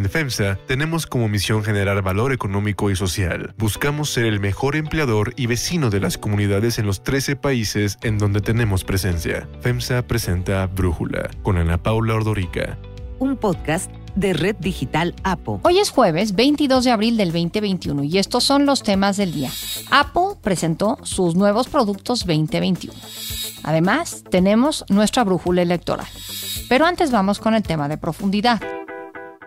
En FEMSA tenemos como misión generar valor económico y social. Buscamos ser el mejor empleador y vecino de las comunidades en los 13 países en donde tenemos presencia. FEMSA presenta Brújula con Ana Paula Ordorica. Un podcast de Red Digital APO. Hoy es jueves 22 de abril del 2021 y estos son los temas del día. APO presentó sus nuevos productos 2021. Además, tenemos nuestra brújula electoral. Pero antes vamos con el tema de profundidad.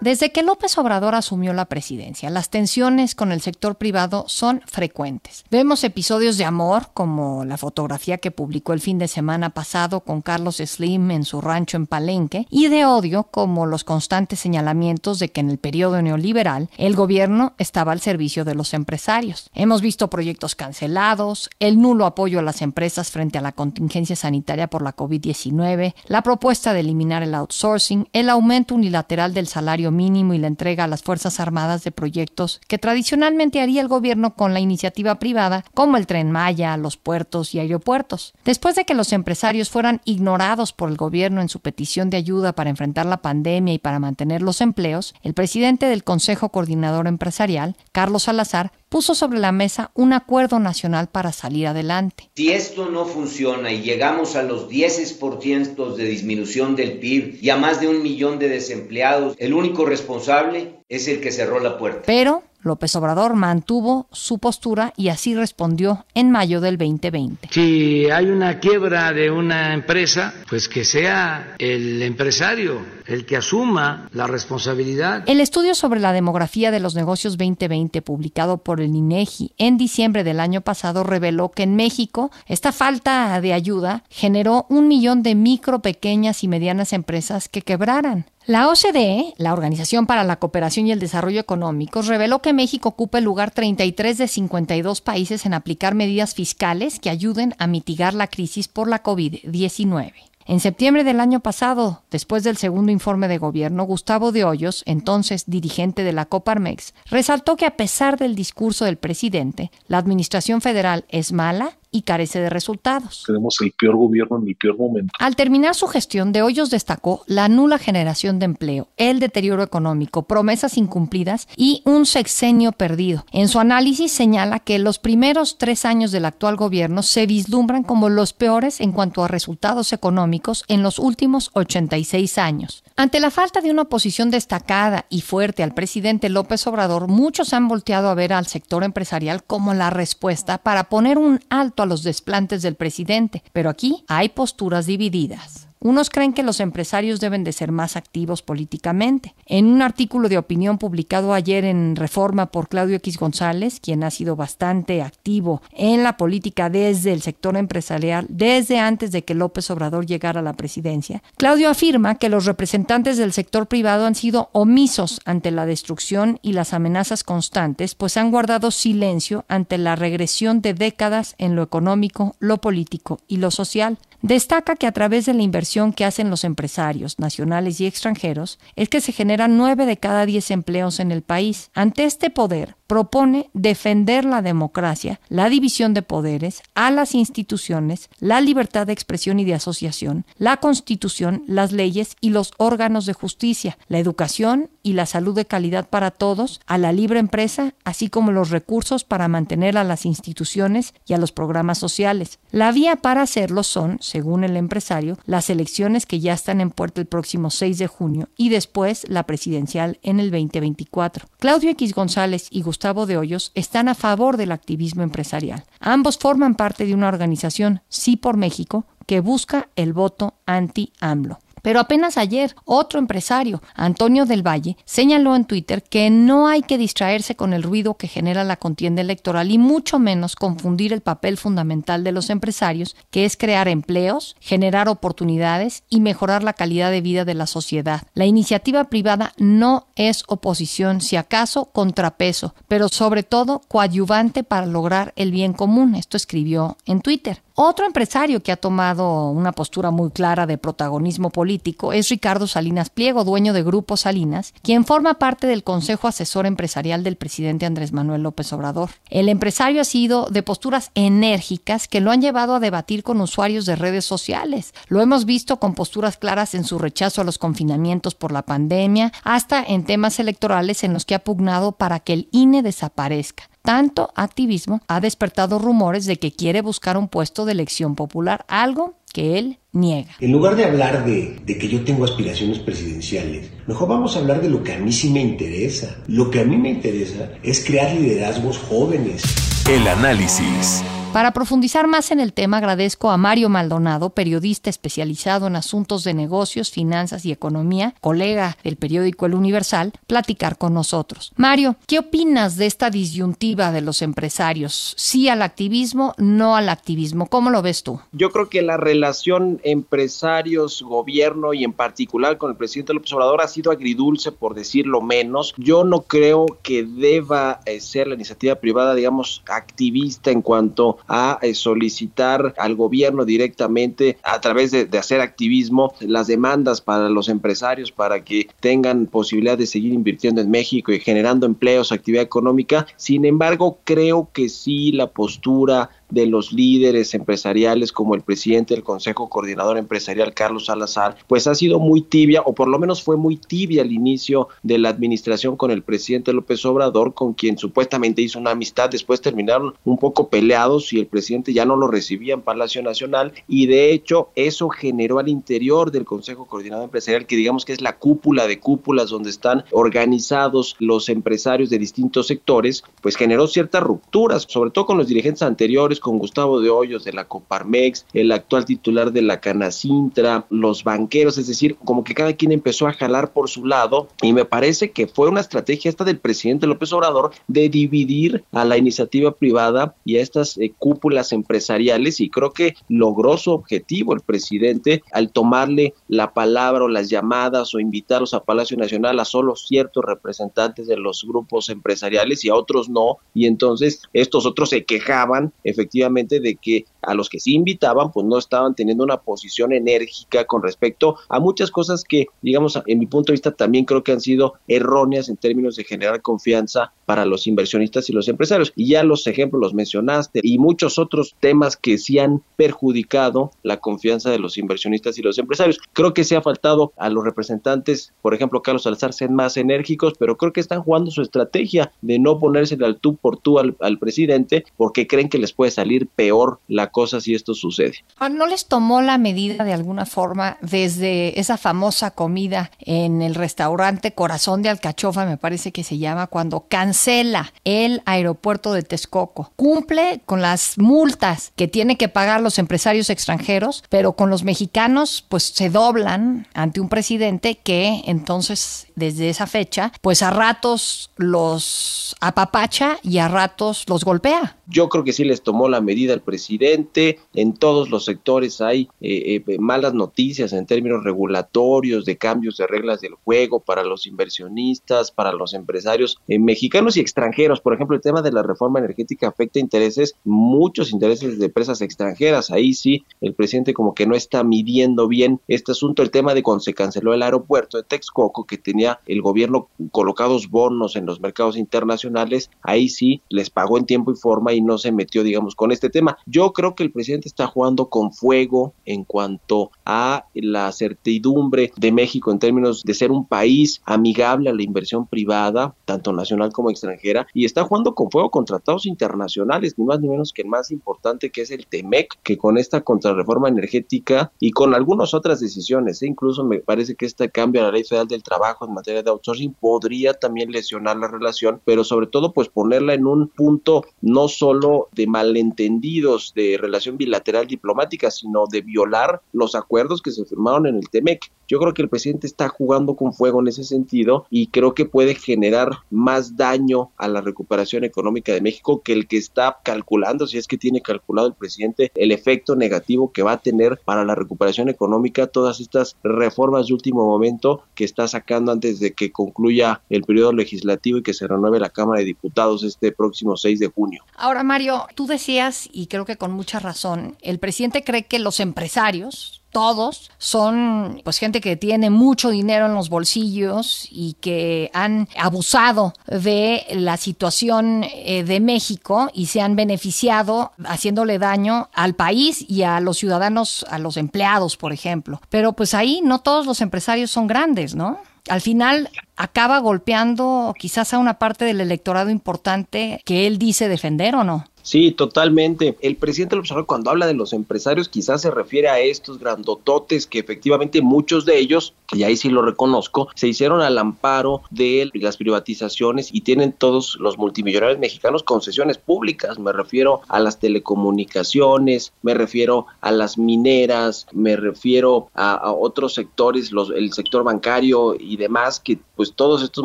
Desde que López Obrador asumió la presidencia, las tensiones con el sector privado son frecuentes. Vemos episodios de amor, como la fotografía que publicó el fin de semana pasado con Carlos Slim en su rancho en Palenque, y de odio, como los constantes señalamientos de que en el periodo neoliberal el gobierno estaba al servicio de los empresarios. Hemos visto proyectos cancelados, el nulo apoyo a las empresas frente a la contingencia sanitaria por la COVID-19, la propuesta de eliminar el outsourcing, el aumento unilateral del salario mínimo y la entrega a las Fuerzas Armadas de proyectos que tradicionalmente haría el gobierno con la iniciativa privada, como el tren Maya, los puertos y aeropuertos. Después de que los empresarios fueran ignorados por el gobierno en su petición de ayuda para enfrentar la pandemia y para mantener los empleos, el presidente del Consejo Coordinador Empresarial, Carlos Salazar, puso sobre la mesa un acuerdo nacional para salir adelante. Si esto no funciona y llegamos a los 10% de disminución del PIB y a más de un millón de desempleados, el único responsable es el que cerró la puerta. Pero López Obrador mantuvo su postura y así respondió en mayo del 2020. Si hay una quiebra de una empresa, pues que sea el empresario el que asuma la responsabilidad. El estudio sobre la demografía de los negocios 2020 publicado por el INEGI en diciembre del año pasado reveló que en México esta falta de ayuda generó un millón de micro, pequeñas y medianas empresas que quebraran. La OCDE, la Organización para la Cooperación y el Desarrollo Económico, reveló que México ocupa el lugar 33 de 52 países en aplicar medidas fiscales que ayuden a mitigar la crisis por la COVID-19. En septiembre del año pasado, después del segundo informe de gobierno, Gustavo de Hoyos, entonces dirigente de la Coparmex, resaltó que a pesar del discurso del presidente, la administración federal es mala y carece de resultados. Tenemos el peor gobierno en el peor momento. Al terminar su gestión, De Hoyos destacó la nula generación de empleo, el deterioro económico, promesas incumplidas y un sexenio perdido. En su análisis señala que los primeros tres años del actual gobierno se vislumbran como los peores en cuanto a resultados económicos en los últimos 86 años. Ante la falta de una oposición destacada y fuerte al presidente López Obrador, muchos han volteado a ver al sector empresarial como la respuesta para poner un alto a los desplantes del presidente, pero aquí hay posturas divididas. Unos creen que los empresarios deben de ser más activos políticamente. En un artículo de opinión publicado ayer en Reforma por Claudio X González, quien ha sido bastante activo en la política desde el sector empresarial, desde antes de que López Obrador llegara a la presidencia, Claudio afirma que los representantes del sector privado han sido omisos ante la destrucción y las amenazas constantes, pues han guardado silencio ante la regresión de décadas en lo económico, lo político y lo social. Destaca que a través de la inversión que hacen los empresarios nacionales y extranjeros es que se generan nueve de cada diez empleos en el país. Ante este poder, propone defender la democracia, la división de poderes, a las instituciones, la libertad de expresión y de asociación, la constitución, las leyes y los órganos de justicia, la educación y la salud de calidad para todos, a la libre empresa, así como los recursos para mantener a las instituciones y a los programas sociales. La vía para hacerlo son, según el empresario, las elecciones que ya están en puerta el próximo 6 de junio y después la presidencial en el 2024. Claudio X González y Gustavo de Hoyos están a favor del activismo empresarial. Ambos forman parte de una organización, Sí por México, que busca el voto anti-AMLO. Pero apenas ayer, otro empresario, Antonio del Valle, señaló en Twitter que no hay que distraerse con el ruido que genera la contienda electoral y mucho menos confundir el papel fundamental de los empresarios, que es crear empleos, generar oportunidades y mejorar la calidad de vida de la sociedad. La iniciativa privada no es oposición, si acaso contrapeso, pero sobre todo coadyuvante para lograr el bien común. Esto escribió en Twitter. Otro empresario que ha tomado una postura muy clara de protagonismo político es Ricardo Salinas Pliego, dueño de Grupo Salinas, quien forma parte del Consejo Asesor Empresarial del presidente Andrés Manuel López Obrador. El empresario ha sido de posturas enérgicas que lo han llevado a debatir con usuarios de redes sociales. Lo hemos visto con posturas claras en su rechazo a los confinamientos por la pandemia, hasta en temas electorales en los que ha pugnado para que el INE desaparezca. Tanto activismo ha despertado rumores de que quiere buscar un puesto de elección popular, algo que él niega. En lugar de hablar de, de, que yo tengo aspiraciones presidenciales, mejor vamos a hablar de lo que a mí sí me interesa. Lo que a mí me interesa es crear liderazgos jóvenes. El análisis. Para profundizar más en el tema, agradezco a Mario Maldonado, periodista especializado en asuntos de negocios, finanzas y economía, colega del periódico El Universal, platicar con nosotros. Mario, ¿qué opinas de esta disyuntiva de los empresarios? Sí al activismo, no al activismo. ¿Cómo lo ves tú? Yo creo que la relación empresarios-gobierno y en particular con el presidente López Obrador ha sido agridulce, por decirlo menos. Yo no creo que deba eh, ser la iniciativa privada, digamos, activista en cuanto a eh, solicitar al gobierno directamente a través de, de, hacer activismo las demandas para los empresarios para que tengan posibilidad de seguir invirtiendo en México y generando empleos, actividad económica. Sin embargo, creo que sí la postura de los líderes empresariales como el presidente del Consejo Coordinador Empresarial Carlos Salazar, pues ha sido muy tibia o por lo menos fue muy tibia al inicio de la administración con el presidente López Obrador, con quien supuestamente hizo una amistad, después terminaron un poco peleados y el presidente ya no lo recibía en Palacio Nacional y de hecho eso generó al interior del Consejo Coordinador Empresarial, que digamos que es la cúpula de cúpulas donde están organizados los empresarios de distintos sectores, pues generó ciertas rupturas, sobre todo con los dirigentes anteriores con Gustavo de Hoyos de la Coparmex, el actual titular de la Canacintra, los banqueros, es decir, como que cada quien empezó a jalar por su lado y me parece que fue una estrategia esta del presidente López Obrador de dividir a la iniciativa privada y a estas eh, cúpulas empresariales y creo que logró su objetivo el presidente al tomarle la palabra o las llamadas o invitarlos a Palacio Nacional a solo ciertos representantes de los grupos empresariales y a otros no. Y entonces estos otros se quejaban efectivamente efectivamente de que a los que sí invitaban, pues no estaban teniendo una posición enérgica con respecto a muchas cosas que, digamos, en mi punto de vista también creo que han sido erróneas en términos de generar confianza para los inversionistas y los empresarios. Y ya los ejemplos los mencionaste y muchos otros temas que sí han perjudicado la confianza de los inversionistas y los empresarios. Creo que se ha faltado a los representantes, por ejemplo, Carlos Salazar, ser más enérgicos, pero creo que están jugando su estrategia de no ponerse al tú por tú al, al presidente porque creen que les puede salir peor la cosa si esto sucede. Ah, ¿No les tomó la medida de alguna forma desde esa famosa comida en el restaurante Corazón de Alcachofa, me parece que se llama, cuando cancela el aeropuerto de Texcoco? Cumple con las multas que tiene que pagar los empresarios extranjeros, pero con los mexicanos pues se doblan ante un presidente que entonces desde esa fecha pues a ratos los apapacha y a ratos los golpea. Yo creo que sí les tomó la medida el presidente. En todos los sectores hay eh, eh, malas noticias en términos regulatorios, de cambios de reglas del juego para los inversionistas, para los empresarios eh, mexicanos y extranjeros. Por ejemplo, el tema de la reforma energética afecta intereses, muchos intereses de empresas extranjeras. Ahí sí, el presidente como que no está midiendo bien este asunto. El tema de cuando se canceló el aeropuerto de Texcoco, que tenía el gobierno colocados bonos en los mercados internacionales, ahí sí les pagó en tiempo y forma no se metió, digamos, con este tema. Yo creo que el presidente está jugando con fuego en cuanto a la certidumbre de México en términos de ser un país amigable a la inversión privada, tanto nacional como extranjera, y está jugando con fuego con tratados internacionales, ni más ni menos que el más importante que es el TEMEC, que con esta contrarreforma energética y con algunas otras decisiones, e incluso me parece que este cambio a la ley federal del trabajo en materia de outsourcing podría también lesionar la relación, pero sobre todo pues ponerla en un punto no solo de malentendidos de relación bilateral diplomática, sino de violar los acuerdos que se firmaron en el TEMEC. Yo creo que el presidente está jugando con fuego en ese sentido y creo que puede generar más daño a la recuperación económica de México que el que está calculando, si es que tiene calculado el presidente, el efecto negativo que va a tener para la recuperación económica todas estas reformas de último momento que está sacando antes de que concluya el periodo legislativo y que se renueve la Cámara de Diputados este próximo 6 de junio. Ahora, Mario, tú decías, y creo que con mucha razón, el presidente cree que los empresarios, todos son pues gente que tiene mucho dinero en los bolsillos y que han abusado de la situación eh, de México y se han beneficiado haciéndole daño al país y a los ciudadanos, a los empleados, por ejemplo. Pero pues ahí no todos los empresarios son grandes, ¿no? Al final acaba golpeando quizás a una parte del electorado importante que él dice defender o no. Sí, totalmente. El presidente López Obrador cuando habla de los empresarios quizás se refiere a estos grandototes que efectivamente muchos de ellos, y ahí sí lo reconozco, se hicieron al amparo de las privatizaciones y tienen todos los multimillonarios mexicanos concesiones públicas. Me refiero a las telecomunicaciones, me refiero a las mineras, me refiero a, otros sectores, los, el sector bancario y demás, que pues todos estos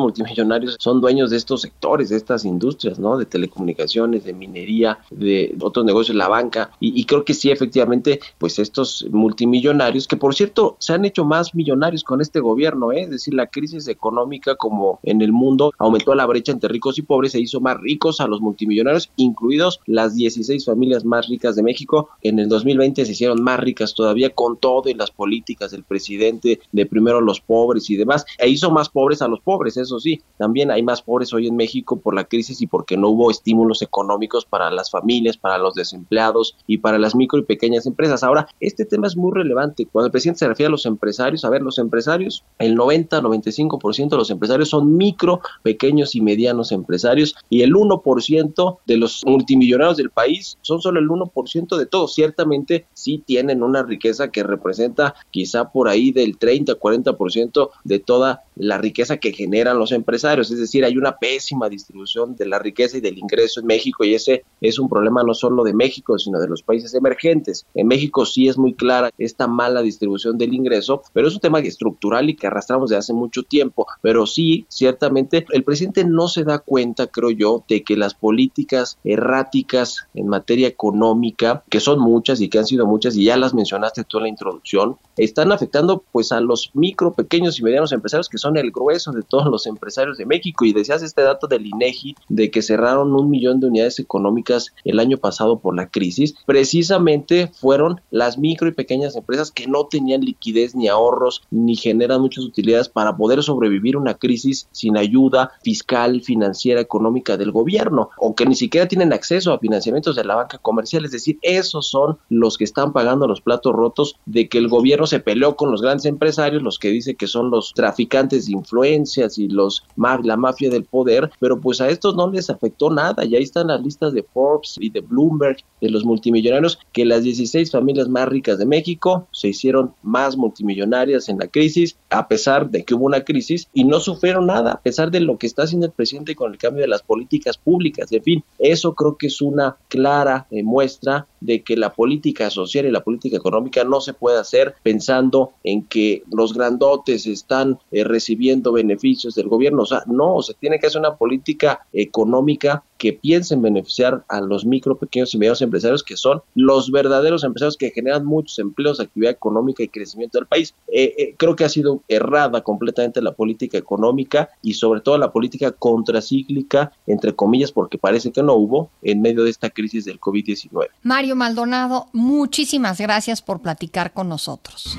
multimillonarios son dueños de estos sectores, de estas industrias, ¿no? De telecomunicaciones, de minería, de otros negocios, la banca, y, creo que sí, efectivamente, pues estos multimillonarios, que por cierto se han hecho más millonarios con este gobierno, ¿eh? es decir, la crisis económica como en el mundo aumentó la brecha entre ricos y pobres, se hizo más ricos a los multimillonarios, incluidos las 16 familias más ricas de México, en el 2020 se hicieron más ricas todavía con todo y las políticas del presidente de primero los pobres y demás, e hizo más pobres a los pobres, eso sí, también hay más pobres hoy en México por la crisis y porque no hubo estímulos económicos para las familias, para los desempleados y para las micro y pequeñas empresas. Ahora, este tema es muy relevante. Cuando el presidente se refiere a los empresarios, a ver, los empresarios, el 90-95% de los empresarios son micro, pequeños y medianos empresarios y el 1% de los multimillonarios del país son solo el 1% de todos. Ciertamente sí tienen una riqueza que representa quizá por ahí del 30-40% de toda la riqueza que generan los empresarios. Es decir, hay una pésima distribución de la riqueza y del ingreso en México y ese es un problema no solo de México, sino de los países emergentes. En México sí es muy clara esta mala distribución del ingreso, pero es un tema estructural y que arrastramos de hace mucho tiempo. Pero sí, ciertamente, el presidente no se da cuenta, creo yo, de que las políticas erráticas en materia económica, que son muchas y que han sido muchas, y ya las mencionaste tú en la introducción, están afectando pues a los micro, pequeños y medianos empresarios que son el grueso de todos los empresarios de México. Y decías este dato del INEGI de que cerraron un millón de unidades económicas el año pasado por la crisis, precisamente fueron las micro y pequeñas empresas que no tenían liquidez ni ahorros ni generan muchas utilidades para poder sobrevivir una crisis sin ayuda fiscal, financiera, económica del gobierno, o que ni siquiera tienen acceso a financiamientos de la banca comercial. Es decir, esos son los que están pagando los platos rotos de que el gobierno se peleó con los grandes empresarios, los que dice que son los traficantes influencias y los la mafia del poder, pero pues a estos no les afectó nada. Y ahí están las listas de Forbes y de Bloomberg, de los multimillonarios, que las 16 familias más ricas de México se hicieron más multimillonarias en la crisis, a pesar de que hubo una crisis y no sufrieron nada, a pesar de lo que está haciendo el presidente con el cambio de las políticas públicas. En fin, eso creo que es una clara eh, muestra de que la política social y la política económica no se puede hacer pensando en que los grandotes están eh, recibiendo beneficios del gobierno. O sea, no, se tiene que hacer una política económica que piense en beneficiar a los micro, pequeños y medianos empresarios que son los verdaderos empresarios que generan muchos empleos, actividad económica y crecimiento del país. Eh, eh, creo que ha sido errada completamente la política económica y sobre todo la política contracíclica, entre comillas, porque parece que no hubo en medio de esta crisis del COVID-19. Mario Maldonado, muchísimas gracias por platicar con nosotros.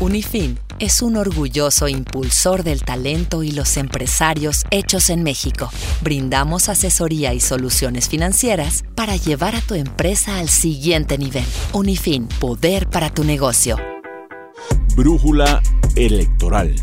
Unifin es un orgulloso impulsor del talento y los empresarios hechos en México. Brindamos asesoría y soluciones financieras para llevar a tu empresa al siguiente nivel. Unifin, poder para tu negocio. Brújula electoral.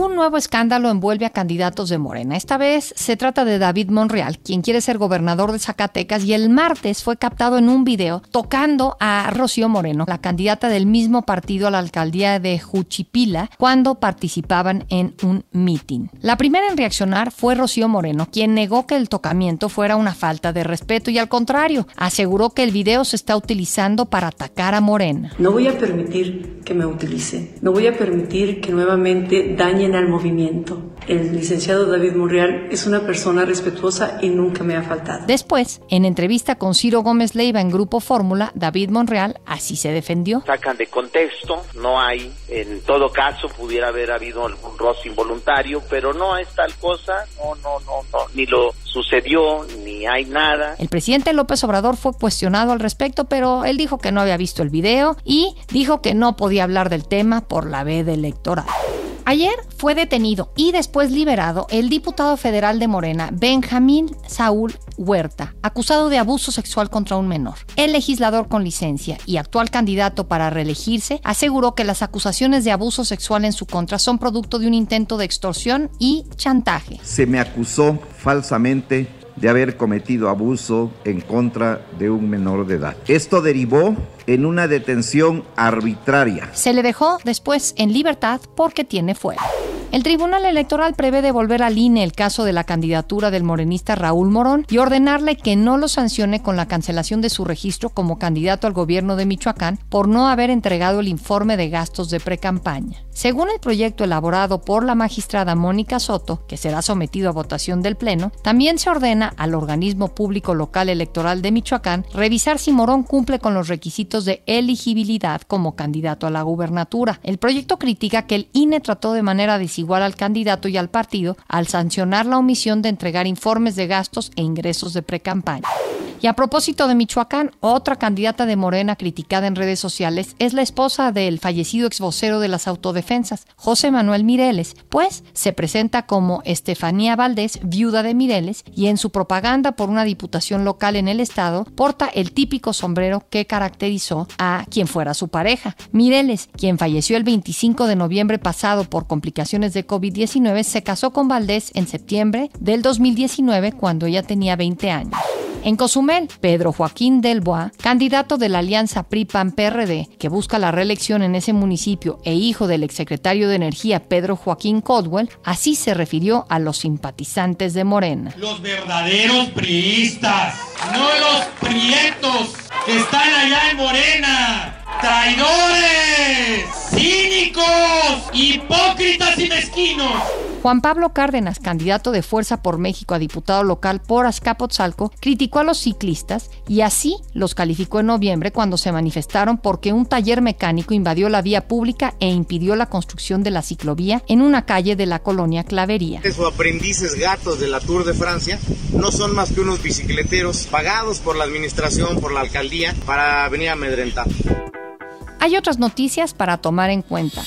Un nuevo escándalo envuelve a candidatos de Morena. Esta vez se trata de David Monreal, quien quiere ser gobernador de Zacatecas y el martes fue captado en un video tocando a Rocío Moreno, la candidata del mismo partido a la alcaldía de Juchipila, cuando participaban en un mitin. La primera en reaccionar fue Rocío Moreno, quien negó que el tocamiento fuera una falta de respeto y al contrario, aseguró que el video se está utilizando para atacar a Morena. No voy a permitir que me utilice, no voy a permitir que nuevamente al movimiento. El licenciado David Monreal es una persona respetuosa y nunca me ha faltado. Después, en entrevista con Ciro Gómez Leiva en Grupo Fórmula, David Monreal así se defendió. Sacan de contexto, no hay, en todo caso pudiera haber habido algún roce involuntario, pero no es tal cosa, no, no, no, no, ni lo sucedió, ni hay nada. El presidente López Obrador fue cuestionado al respecto, pero él dijo que no había visto el video y dijo que no podía hablar del tema por la veda electoral. Ayer fue detenido y después liberado el diputado federal de Morena, Benjamín Saúl Huerta, acusado de abuso sexual contra un menor. El legislador con licencia y actual candidato para reelegirse aseguró que las acusaciones de abuso sexual en su contra son producto de un intento de extorsión y chantaje. Se me acusó falsamente de haber cometido abuso en contra de un menor de edad. Esto derivó en una detención arbitraria. Se le dejó después en libertad porque tiene fuero. El Tribunal Electoral prevé devolver al INE el caso de la candidatura del morenista Raúl Morón y ordenarle que no lo sancione con la cancelación de su registro como candidato al gobierno de Michoacán por no haber entregado el informe de gastos de precampaña. Según el proyecto elaborado por la magistrada Mónica Soto, que será sometido a votación del Pleno, también se ordena al organismo público local electoral de Michoacán revisar si Morón cumple con los requisitos de elegibilidad como candidato a la gubernatura. El proyecto critica que el INE trató de manera desigual al candidato y al partido al sancionar la omisión de entregar informes de gastos e ingresos de precampaña. Y a propósito de Michoacán, otra candidata de Morena criticada en redes sociales es la esposa del fallecido ex vocero de las autodefensas, José Manuel Mireles, pues se presenta como Estefanía Valdés, viuda de Mireles, y en su propaganda por una diputación local en el estado porta el típico sombrero que caracterizó a quien fuera su pareja. Mireles, quien falleció el 25 de noviembre pasado por complicaciones de COVID-19, se casó con Valdés en septiembre del 2019 cuando ella tenía 20 años. En Cozumel, Pedro Joaquín Del Bois, candidato de la alianza PRI-PAN-PRD, que busca la reelección en ese municipio e hijo del exsecretario de Energía Pedro Joaquín Codwell, así se refirió a los simpatizantes de Morena. Los verdaderos priistas, no los prietos que están allá en Morena. ¡Traidores! ¡Cínicos! ¡Hipócritas y mezquinos! Juan Pablo Cárdenas, candidato de Fuerza por México a diputado local por Azcapotzalco, criticó a los ciclistas y así los calificó en noviembre cuando se manifestaron porque un taller mecánico invadió la vía pública e impidió la construcción de la ciclovía en una calle de la colonia Clavería. Esos aprendices gatos de la Tour de Francia no son más que unos bicicleteros pagados por la administración, por la alcaldía, para venir a amedrentar. Hay otras noticias para tomar en cuenta.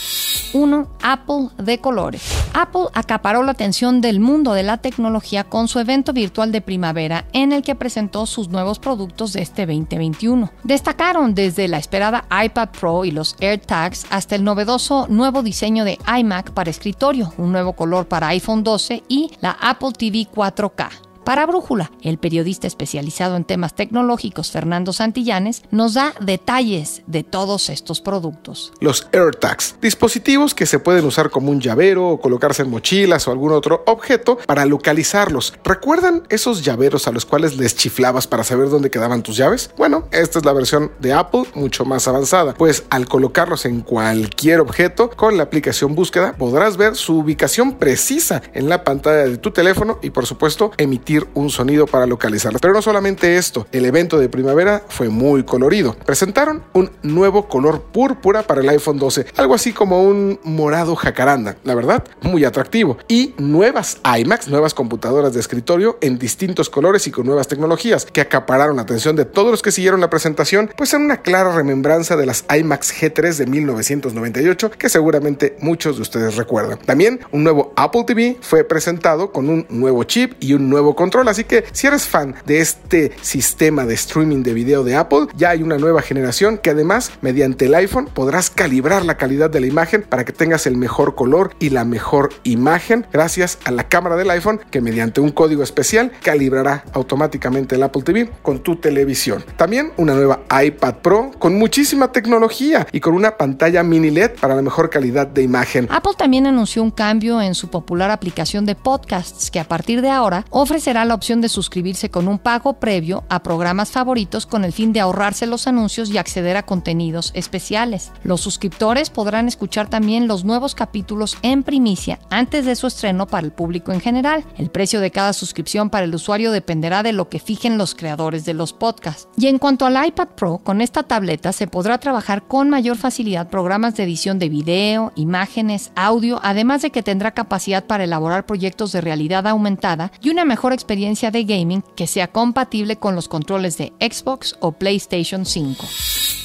1. Apple de colores. Apple acaparó la atención del mundo de la tecnología con su evento virtual de primavera en el que presentó sus nuevos productos de este 2021. Destacaron desde la esperada iPad Pro y los AirTags hasta el novedoso nuevo diseño de iMac para escritorio, un nuevo color para iPhone 12 y la Apple TV 4K. Para Brújula, el periodista especializado en temas tecnológicos Fernando Santillanes nos da detalles de todos estos productos. Los AirTags, dispositivos que se pueden usar como un llavero o colocarse en mochilas o algún otro objeto para localizarlos. ¿Recuerdan esos llaveros a los cuales les chiflabas para saber dónde quedaban tus llaves? Bueno, esta es la versión de Apple mucho más avanzada, pues al colocarlos en cualquier objeto con la aplicación búsqueda podrás ver su ubicación precisa en la pantalla de tu teléfono y por supuesto emitir un sonido para localizarlas. Pero no solamente esto, el evento de primavera fue muy colorido. Presentaron un nuevo color púrpura para el iPhone 12, algo así como un morado jacaranda, la verdad, muy atractivo. Y nuevas iMacs, nuevas computadoras de escritorio en distintos colores y con nuevas tecnologías que acapararon la atención de todos los que siguieron la presentación, pues en una clara remembranza de las iMacs G3 de 1998 que seguramente muchos de ustedes recuerdan. También un nuevo Apple TV fue presentado con un nuevo chip y un nuevo control. Así que si eres fan de este sistema de streaming de video de Apple, ya hay una nueva generación que además mediante el iPhone podrás calibrar la calidad de la imagen para que tengas el mejor color y la mejor imagen gracias a la cámara del iPhone que mediante un código especial calibrará automáticamente el Apple TV con tu televisión. También una nueva iPad Pro con muchísima tecnología y con una pantalla mini LED para la mejor calidad de imagen. Apple también anunció un cambio en su popular aplicación de podcasts que a partir de ahora ofrece será la opción de suscribirse con un pago previo a programas favoritos con el fin de ahorrarse los anuncios y acceder a contenidos especiales. Los suscriptores podrán escuchar también los nuevos capítulos en primicia antes de su estreno para el público en general. El precio de cada suscripción para el usuario dependerá de lo que fijen los creadores de los podcasts. Y en cuanto al iPad Pro, con esta tableta se podrá trabajar con mayor facilidad programas de edición de video, imágenes, audio, además de que tendrá capacidad para elaborar proyectos de realidad aumentada y una mejor experiencia de gaming que sea compatible con los controles de Xbox o PlayStation 5.